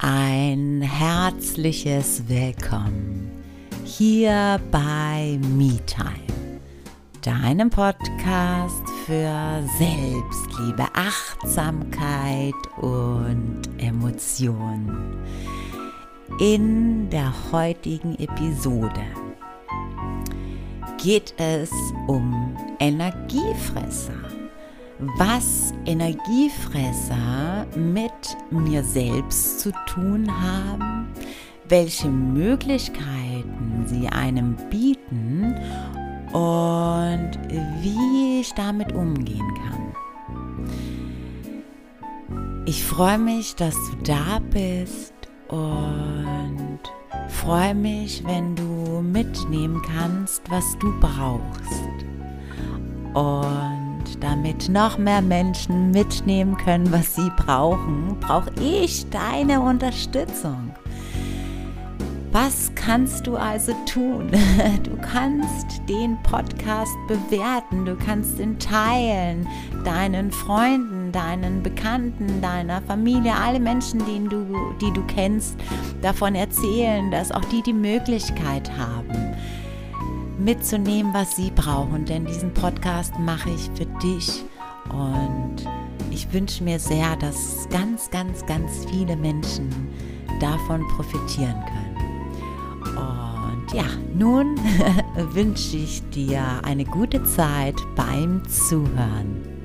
ein herzliches Willkommen hier bei MeTime, deinem Podcast für Selbstliebe, Achtsamkeit und Emotionen. In der heutigen Episode geht es um Energiefresser was Energiefresser mit mir selbst zu tun haben, welche Möglichkeiten sie einem bieten und wie ich damit umgehen kann. Ich freue mich, dass du da bist und freue mich, wenn du mitnehmen kannst, was du brauchst. Und damit noch mehr Menschen mitnehmen können, was sie brauchen, brauche ich deine Unterstützung. Was kannst du also tun? Du kannst den Podcast bewerten, du kannst ihn teilen, deinen Freunden, deinen Bekannten, deiner Familie, alle Menschen, die du, die du kennst, davon erzählen, dass auch die die Möglichkeit haben, mitzunehmen, was sie brauchen. Denn diesen Podcast mache ich für dich und ich wünsche mir sehr, dass ganz, ganz, ganz viele Menschen davon profitieren können. Und ja, nun wünsche ich dir eine gute Zeit beim Zuhören.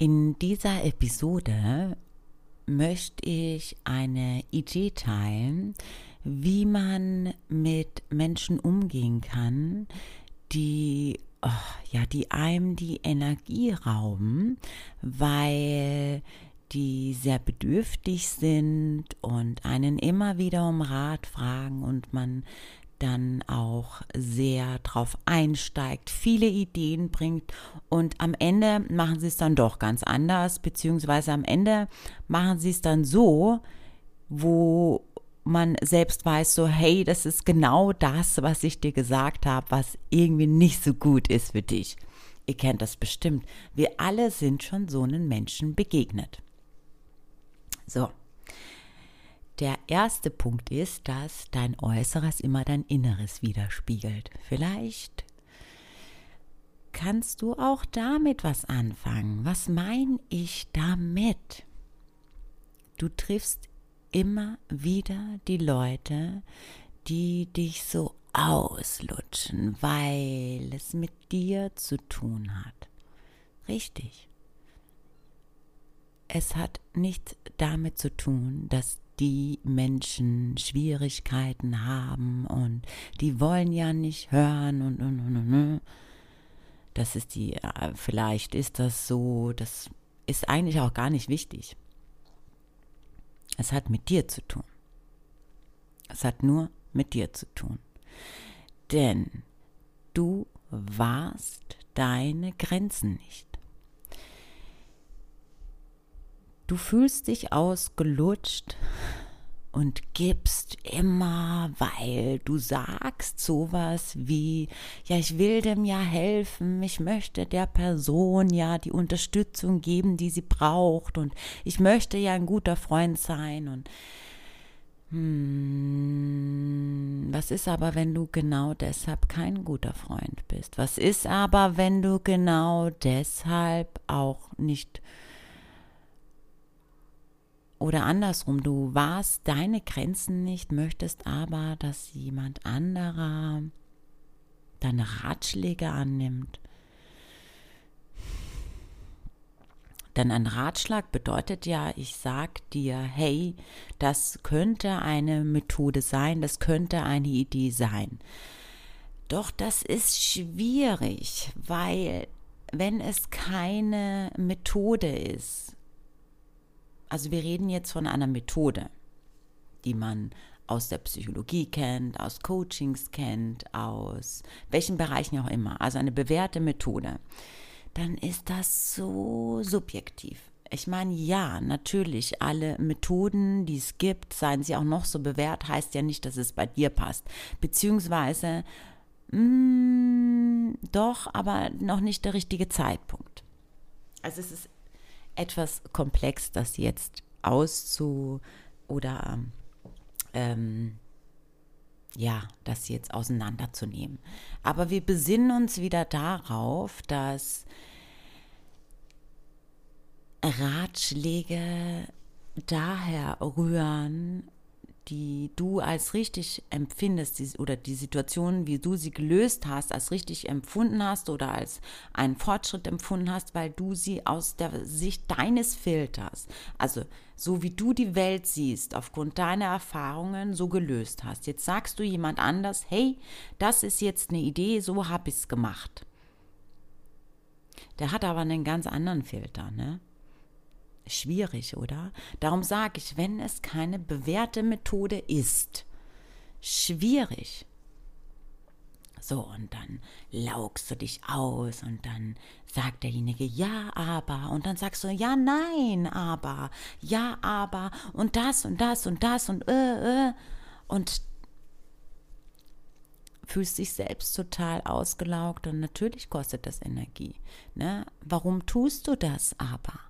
In dieser Episode möchte ich eine Idee teilen, wie man mit Menschen umgehen kann, die oh, ja, die einem die Energie rauben, weil die sehr bedürftig sind und einen immer wieder um Rat fragen und man dann auch sehr drauf einsteigt, viele Ideen bringt und am Ende machen sie es dann doch ganz anders, beziehungsweise am Ende machen sie es dann so, wo man selbst weiß, so, hey, das ist genau das, was ich dir gesagt habe, was irgendwie nicht so gut ist für dich. Ihr kennt das bestimmt. Wir alle sind schon so einen Menschen begegnet. So, der erste Punkt ist, dass dein Äußeres immer dein Inneres widerspiegelt. Vielleicht kannst du auch damit was anfangen. Was meine ich damit? Du triffst immer wieder die Leute, die dich so auslutschen, weil es mit dir zu tun hat. Richtig. Es hat nichts damit zu tun, dass die Menschen Schwierigkeiten haben und die wollen ja nicht hören und, und, und, und. Das ist die, äh, vielleicht ist das so, das ist eigentlich auch gar nicht wichtig. Es hat mit dir zu tun. Es hat nur mit dir zu tun. Denn du warst deine Grenzen nicht. Du fühlst dich ausgelutscht und gibst immer, weil du sagst sowas wie, ja, ich will dem ja helfen, ich möchte der Person ja die Unterstützung geben, die sie braucht und ich möchte ja ein guter Freund sein und hm, was ist aber, wenn du genau deshalb kein guter Freund bist? Was ist aber, wenn du genau deshalb auch nicht oder andersrum, du warst deine Grenzen nicht, möchtest aber, dass jemand anderer deine Ratschläge annimmt. Denn ein Ratschlag bedeutet ja, ich sag dir, hey, das könnte eine Methode sein, das könnte eine Idee sein. Doch das ist schwierig, weil wenn es keine Methode ist, also wir reden jetzt von einer Methode, die man aus der Psychologie kennt, aus Coachings kennt, aus welchen Bereichen auch immer, also eine bewährte Methode, dann ist das so subjektiv. Ich meine, ja, natürlich, alle Methoden, die es gibt, seien sie auch noch so bewährt, heißt ja nicht, dass es bei dir passt. Beziehungsweise, mh, mm, doch, aber noch nicht der richtige Zeitpunkt. Also es ist etwas komplex, das jetzt auszu oder ähm, ja, das jetzt auseinanderzunehmen. Aber wir besinnen uns wieder darauf, dass Ratschläge daher rühren, die du als richtig empfindest die, oder die Situation, wie du sie gelöst hast, als richtig empfunden hast oder als einen Fortschritt empfunden hast, weil du sie aus der Sicht deines Filters, also so wie du die Welt siehst, aufgrund deiner Erfahrungen so gelöst hast. Jetzt sagst du jemand anders, hey, das ist jetzt eine Idee, so habe ich es gemacht. Der hat aber einen ganz anderen Filter, ne? Schwierig, oder? Darum sage ich, wenn es keine bewährte Methode ist, schwierig. So, und dann laugst du dich aus und dann sagt derjenige ja, aber. Und dann sagst du ja, nein, aber. Ja, aber. Und das und das und das und äh, äh. Und fühlst dich selbst total ausgelaugt und natürlich kostet das Energie. Ne? Warum tust du das aber?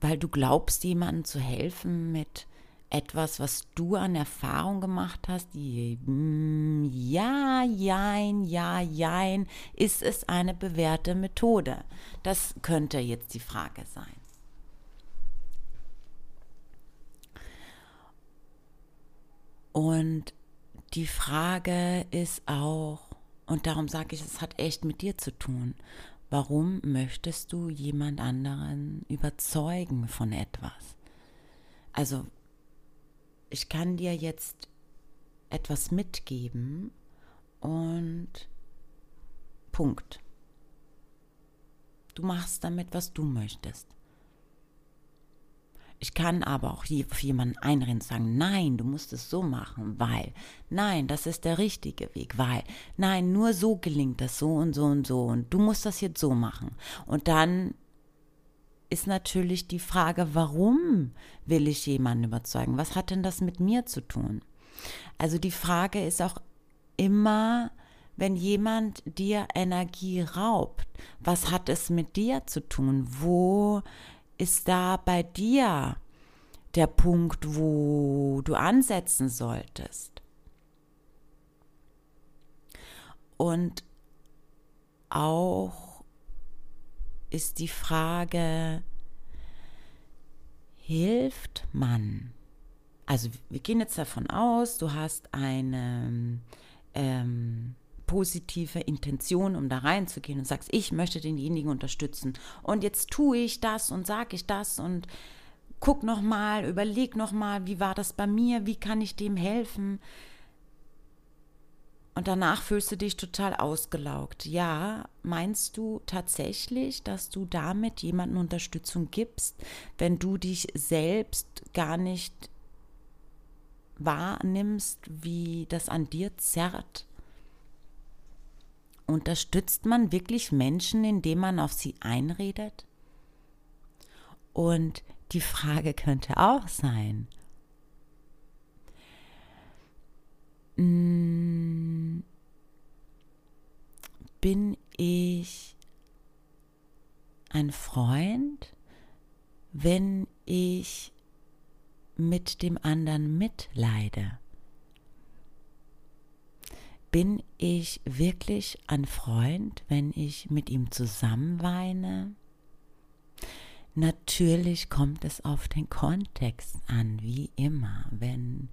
Weil du glaubst, jemandem zu helfen mit etwas, was du an Erfahrung gemacht hast, mm, ja, jein, ja, jein, ist es eine bewährte Methode? Das könnte jetzt die Frage sein. Und die Frage ist auch, und darum sage ich, es hat echt mit dir zu tun. Warum möchtest du jemand anderen überzeugen von etwas? Also, ich kann dir jetzt etwas mitgeben und Punkt. Du machst damit, was du möchtest. Ich kann aber auch auf jemanden einreden und sagen, nein, du musst es so machen, weil, nein, das ist der richtige Weg, weil, nein, nur so gelingt das so und so und so und du musst das jetzt so machen. Und dann ist natürlich die Frage, warum will ich jemanden überzeugen? Was hat denn das mit mir zu tun? Also die Frage ist auch immer, wenn jemand dir Energie raubt, was hat es mit dir zu tun? Wo ist da bei dir der Punkt, wo du ansetzen solltest? Und auch ist die Frage, hilft man? Also wir gehen jetzt davon aus, du hast eine ähm, positive Intention, um da reinzugehen und sagst, ich möchte denjenigen unterstützen und jetzt tue ich das und sage ich das und guck noch mal, überleg noch mal, wie war das bei mir, wie kann ich dem helfen? Und danach fühlst du dich total ausgelaugt. Ja, meinst du tatsächlich, dass du damit jemanden Unterstützung gibst, wenn du dich selbst gar nicht wahrnimmst, wie das an dir zerrt? Unterstützt man wirklich Menschen, indem man auf sie einredet? Und die Frage könnte auch sein, hm, bin ich ein Freund, wenn ich mit dem anderen mitleide? Bin ich wirklich ein Freund, wenn ich mit ihm zusammen weine? Natürlich kommt es auf den Kontext an, wie immer. Wenn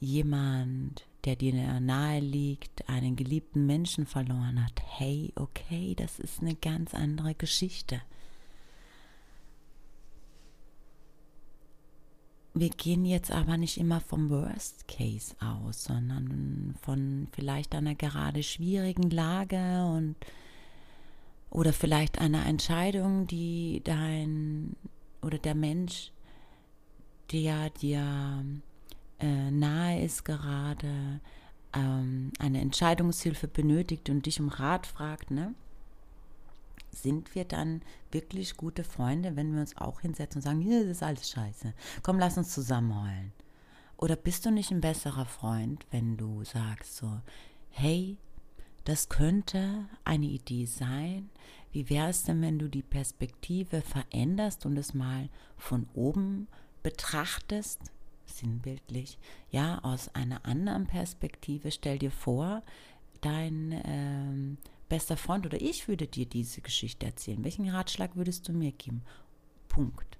jemand, der dir nahe liegt, einen geliebten Menschen verloren hat, hey, okay, das ist eine ganz andere Geschichte. Wir gehen jetzt aber nicht immer vom Worst Case aus, sondern von vielleicht einer gerade schwierigen Lage und oder vielleicht einer Entscheidung, die dein oder der Mensch, der dir äh, nahe ist gerade, ähm, eine Entscheidungshilfe benötigt und dich um Rat fragt, ne? Sind wir dann wirklich gute Freunde, wenn wir uns auch hinsetzen und sagen, das ist alles scheiße. Komm, lass uns zusammen heulen. Oder bist du nicht ein besserer Freund, wenn du sagst so, hey, das könnte eine Idee sein. Wie wäre es denn, wenn du die Perspektive veränderst und es mal von oben betrachtest, sinnbildlich, ja, aus einer anderen Perspektive? Stell dir vor, dein ähm, bester Freund oder ich würde dir diese Geschichte erzählen. Welchen Ratschlag würdest du mir geben? Punkt.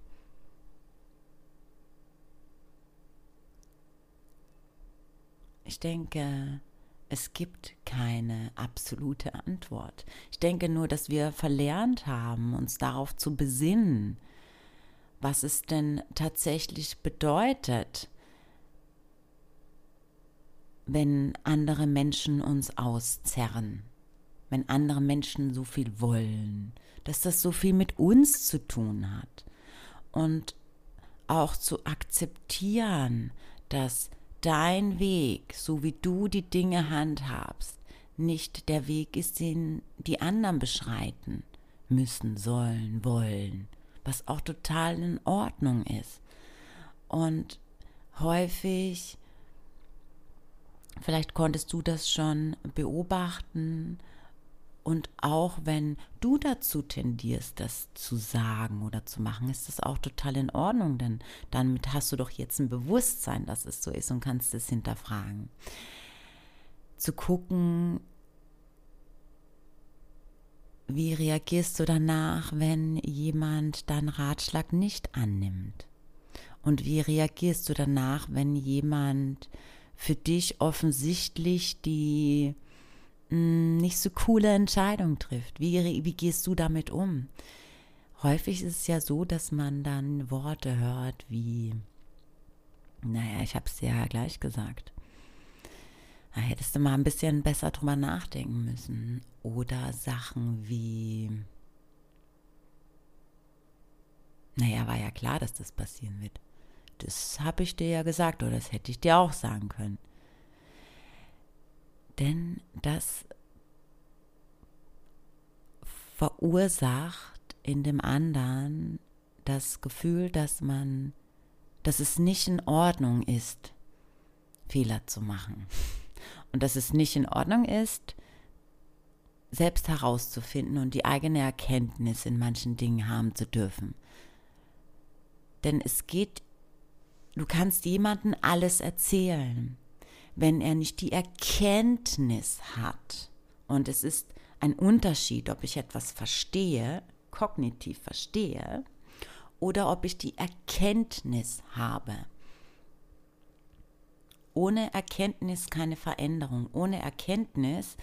Ich denke, es gibt keine absolute Antwort. Ich denke nur, dass wir verlernt haben, uns darauf zu besinnen, was es denn tatsächlich bedeutet, wenn andere Menschen uns auszerren wenn andere Menschen so viel wollen, dass das so viel mit uns zu tun hat. Und auch zu akzeptieren, dass dein Weg, so wie du die Dinge handhabst, nicht der Weg ist, den die anderen beschreiten müssen, sollen, wollen, was auch total in Ordnung ist. Und häufig, vielleicht konntest du das schon beobachten, und auch wenn du dazu tendierst, das zu sagen oder zu machen, ist das auch total in Ordnung, denn damit hast du doch jetzt ein Bewusstsein, dass es so ist und kannst es hinterfragen. Zu gucken, wie reagierst du danach, wenn jemand deinen Ratschlag nicht annimmt? Und wie reagierst du danach, wenn jemand für dich offensichtlich die nicht so coole Entscheidung trifft. Wie, wie gehst du damit um? Häufig ist es ja so, dass man dann Worte hört wie, naja, ich habe es dir ja gleich gesagt. Da hättest du mal ein bisschen besser drüber nachdenken müssen. Oder Sachen wie, naja, war ja klar, dass das passieren wird. Das habe ich dir ja gesagt oder das hätte ich dir auch sagen können. Denn das verursacht in dem anderen das Gefühl, dass man, dass es nicht in Ordnung ist, Fehler zu machen. Und dass es nicht in Ordnung ist, selbst herauszufinden und die eigene Erkenntnis in manchen Dingen haben zu dürfen. Denn es geht, du kannst jemandem alles erzählen wenn er nicht die Erkenntnis hat. Und es ist ein Unterschied, ob ich etwas verstehe, kognitiv verstehe, oder ob ich die Erkenntnis habe. Ohne Erkenntnis keine Veränderung, ohne Erkenntnis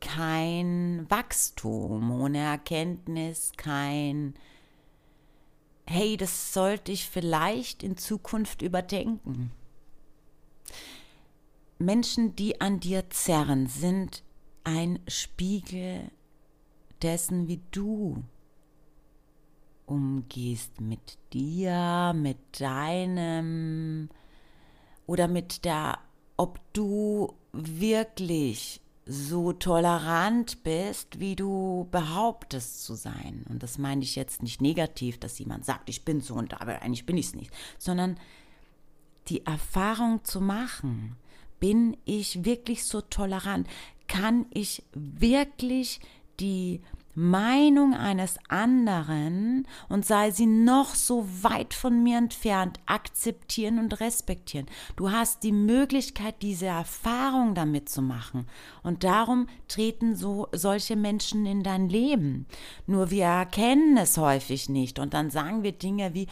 kein Wachstum, ohne Erkenntnis kein, hey, das sollte ich vielleicht in Zukunft überdenken. Menschen, die an dir zerren, sind ein Spiegel dessen, wie du umgehst mit dir, mit deinem oder mit der, ob du wirklich so tolerant bist, wie du behauptest zu sein. Und das meine ich jetzt nicht negativ, dass jemand sagt, ich bin so und aber eigentlich bin ich es nicht, sondern die Erfahrung zu machen, bin ich wirklich so tolerant? Kann ich wirklich die Meinung eines anderen und sei sie noch so weit von mir entfernt, akzeptieren und respektieren. Du hast die Möglichkeit, diese Erfahrung damit zu machen. Und darum treten so solche Menschen in dein Leben. Nur wir erkennen es häufig nicht. Und dann sagen wir Dinge wie,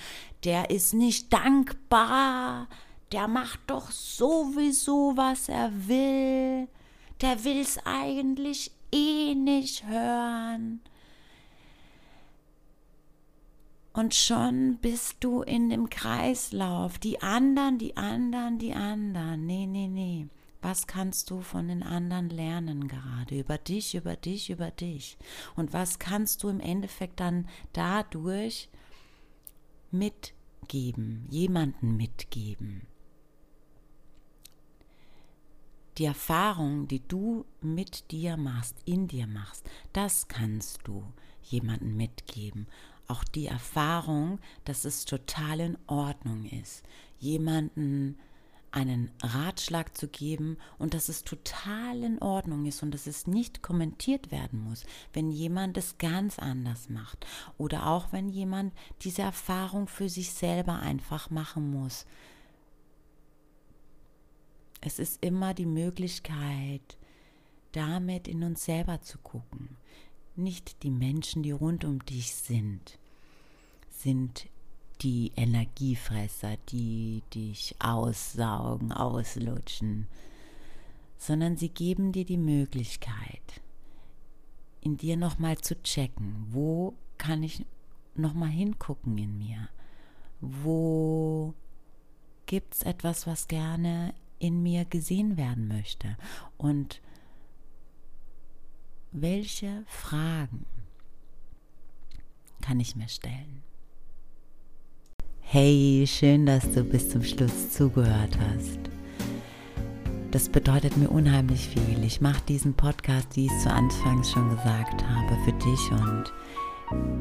der ist nicht dankbar, der macht doch sowieso, was er will. Der will's eigentlich eh nicht hören. Und schon bist du in dem Kreislauf. Die anderen, die anderen, die anderen. Nee, nee, nee. Was kannst du von den anderen lernen gerade? Über dich, über dich, über dich. Und was kannst du im Endeffekt dann dadurch mitgeben, jemanden mitgeben? Die Erfahrung, die du mit dir machst, in dir machst, das kannst du jemanden mitgeben. Auch die Erfahrung, dass es total in Ordnung ist, jemanden einen Ratschlag zu geben und dass es total in Ordnung ist und dass es nicht kommentiert werden muss, wenn jemand es ganz anders macht oder auch wenn jemand diese Erfahrung für sich selber einfach machen muss. Es ist immer die Möglichkeit, damit in uns selber zu gucken. Nicht die Menschen, die rund um dich sind, sind die Energiefresser, die dich aussaugen, auslutschen, sondern sie geben dir die Möglichkeit, in dir nochmal zu checken, wo kann ich nochmal hingucken in mir, wo gibt es etwas, was gerne in mir gesehen werden möchte und welche Fragen kann ich mir stellen? Hey, schön, dass du bis zum Schluss zugehört hast. Das bedeutet mir unheimlich viel. Ich mache diesen Podcast, wie ich es zu Anfangs schon gesagt habe, für dich und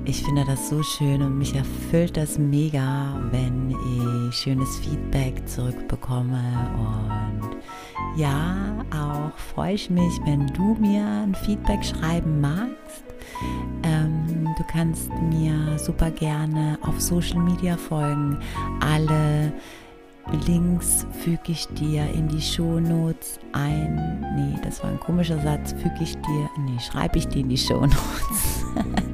ich finde das so schön und mich erfüllt das mega, wenn ich schönes Feedback zurückbekomme und ja, auch freue ich mich, wenn du mir ein Feedback schreiben magst. Ähm, du kannst mir super gerne auf Social Media folgen. Alle Links füge ich dir in die Shownotes ein. Nee, das war ein komischer Satz. Füge ich dir, nee, schreibe ich dir in die Shownotes.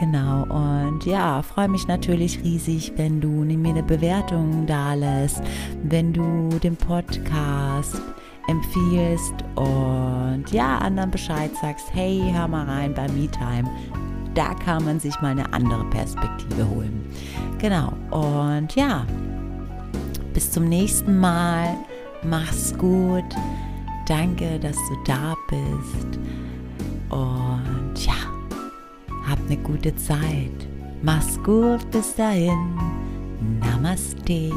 Genau, und ja, freue mich natürlich riesig, wenn du mir eine Bewertung da lässt, wenn du den Podcast empfiehlst und ja, anderen Bescheid sagst, hey, hör mal rein bei MeTime. Da kann man sich mal eine andere Perspektive holen. Genau, und ja, bis zum nächsten Mal. Mach's gut. Danke, dass du da bist. Und eine gute Zeit. Mach's gut, bis dahin. Namaste.